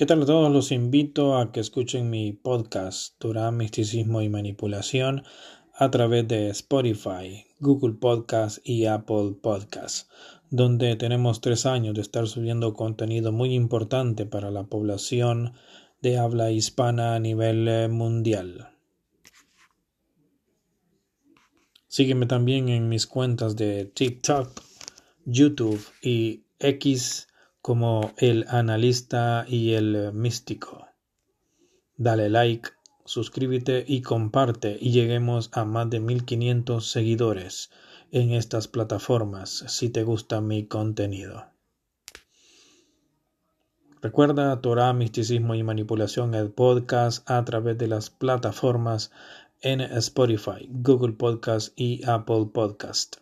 ¿Qué tal a todos? Los invito a que escuchen mi podcast Torah, Misticismo y Manipulación a través de Spotify, Google Podcast y Apple Podcast, donde tenemos tres años de estar subiendo contenido muy importante para la población de habla hispana a nivel eh, mundial. Sígueme también en mis cuentas de TikTok, YouTube y X como el analista y el místico. Dale like, suscríbete y comparte y lleguemos a más de 1500 seguidores en estas plataformas si te gusta mi contenido. Recuerda Torah, Misticismo y Manipulación, el podcast a través de las plataformas en Spotify, Google Podcast y Apple Podcast.